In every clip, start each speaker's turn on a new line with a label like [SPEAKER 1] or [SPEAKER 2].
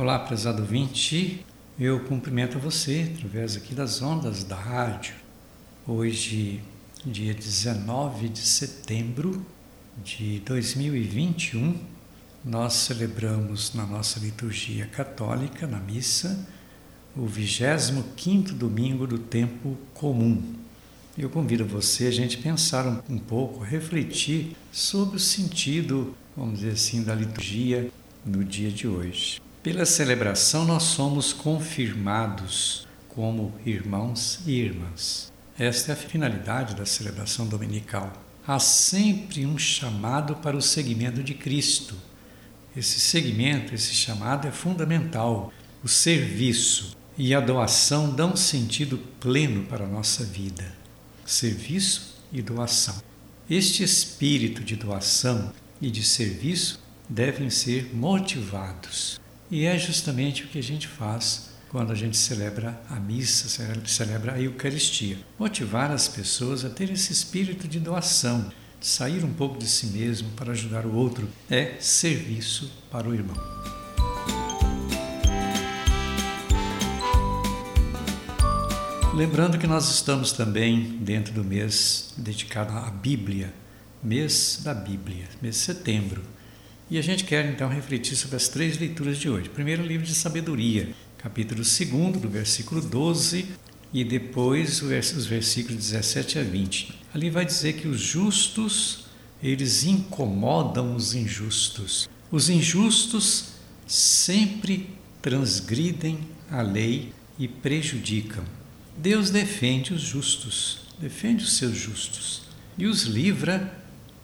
[SPEAKER 1] Olá, prezado ouvinte. Eu cumprimento você através aqui das ondas da rádio. Hoje, dia 19 de setembro de 2021, nós celebramos na nossa liturgia católica, na missa, o 25º domingo do tempo comum. Eu convido você a gente pensar um, um pouco, refletir sobre o sentido, vamos dizer assim, da liturgia no dia de hoje. Pela celebração, nós somos confirmados como irmãos e irmãs. Esta é a finalidade da celebração dominical. Há sempre um chamado para o seguimento de Cristo. Esse seguimento, esse chamado é fundamental. O serviço e a doação dão sentido pleno para a nossa vida. Serviço e doação. Este espírito de doação e de serviço devem ser motivados. E é justamente o que a gente faz quando a gente celebra a missa, celebra a Eucaristia. Motivar as pessoas a ter esse espírito de doação, de sair um pouco de si mesmo para ajudar o outro, é serviço para o irmão. Lembrando que nós estamos também dentro do mês dedicado à Bíblia, mês da Bíblia, mês de setembro. E a gente quer então refletir sobre as três leituras de hoje. Primeiro, o livro de sabedoria, capítulo 2, do versículo 12, e depois os versículos 17 a 20. Ali vai dizer que os justos, eles incomodam os injustos. Os injustos sempre transgridem a lei e prejudicam. Deus defende os justos, defende os seus justos e os livra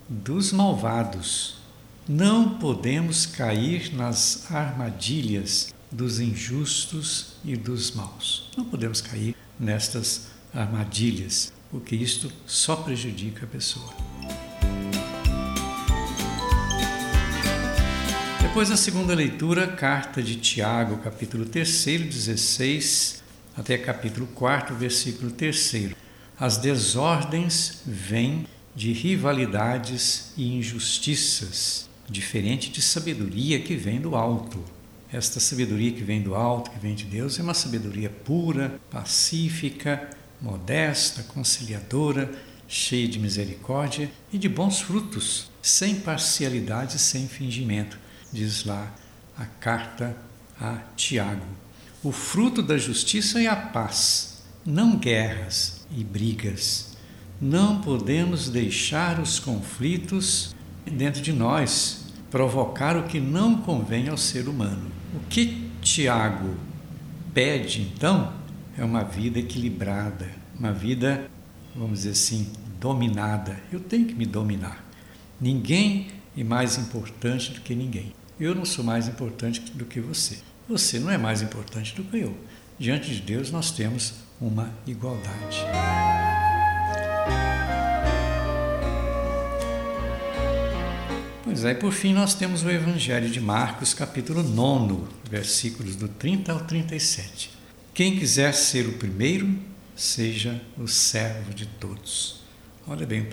[SPEAKER 1] dos malvados. Não podemos cair nas armadilhas dos injustos e dos maus. Não podemos cair nestas armadilhas, porque isto só prejudica a pessoa. Depois da segunda leitura, carta de Tiago, capítulo 3, 16 até capítulo 4, versículo 3. As desordens vêm de rivalidades e injustiças diferente de sabedoria que vem do alto. Esta sabedoria que vem do alto, que vem de Deus, é uma sabedoria pura, pacífica, modesta, conciliadora, cheia de misericórdia e de bons frutos, sem parcialidade, sem fingimento, diz lá a carta a Tiago. O fruto da justiça é a paz, não guerras e brigas. Não podemos deixar os conflitos dentro de nós, provocar o que não convém ao ser humano. O que Tiago pede, então, é uma vida equilibrada, uma vida, vamos dizer assim, dominada. Eu tenho que me dominar. Ninguém é mais importante do que ninguém. Eu não sou mais importante do que você. Você não é mais importante do que eu. Diante de Deus, nós temos uma igualdade. Pois é, e por fim nós temos o Evangelho de Marcos, capítulo 9, versículos do 30 ao 37. Quem quiser ser o primeiro, seja o servo de todos. Olha bem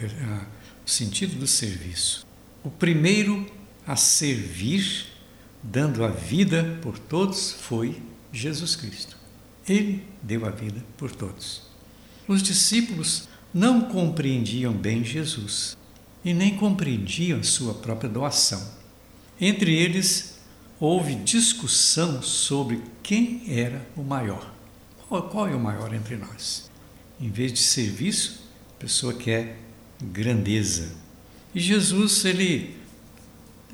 [SPEAKER 1] o sentido do serviço. O primeiro a servir, dando a vida por todos, foi Jesus Cristo. Ele deu a vida por todos. Os discípulos não compreendiam bem Jesus e nem compreendiam sua própria doação. Entre eles, houve discussão sobre quem era o maior. Qual, é o maior entre nós? Em vez de serviço, a pessoa quer grandeza. E Jesus, ele,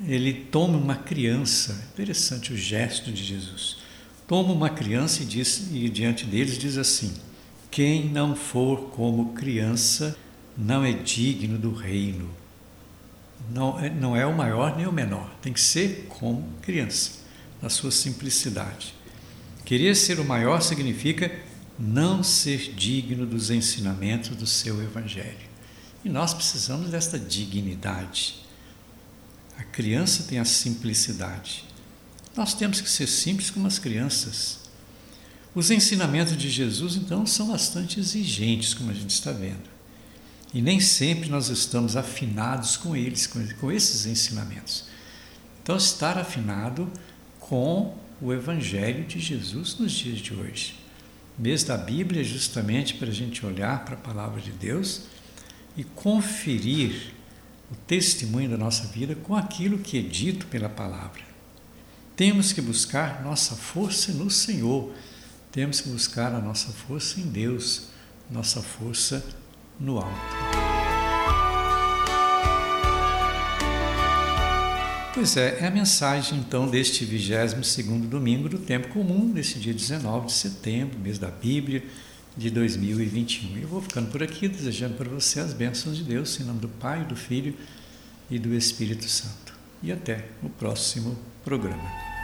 [SPEAKER 1] ele toma uma criança, interessante o gesto de Jesus. Toma uma criança e, diz, e diante deles diz assim: Quem não for como criança, não é digno do reino. Não é, não é o maior nem o menor, tem que ser como criança, na sua simplicidade. Querer ser o maior significa não ser digno dos ensinamentos do seu Evangelho. E nós precisamos desta dignidade. A criança tem a simplicidade. Nós temos que ser simples como as crianças. Os ensinamentos de Jesus, então, são bastante exigentes, como a gente está vendo. E nem sempre nós estamos afinados com eles, com, esses ensinamentos. Então, estar afinado com o Evangelho de Jesus nos dias de hoje. Mês da Bíblia justamente para a gente olhar para a palavra de Deus e conferir o testemunho da nossa vida com aquilo que é dito pela palavra. Temos que buscar nossa força no Senhor, temos que buscar a nossa força em Deus, nossa força no alto. Pois é, é a mensagem então deste 22º domingo do tempo comum, desse dia 19 de setembro, mês da Bíblia de 2021. Eu vou ficando por aqui desejando para você as bênçãos de Deus, em nome do Pai, do Filho e do Espírito Santo. E até o próximo programa.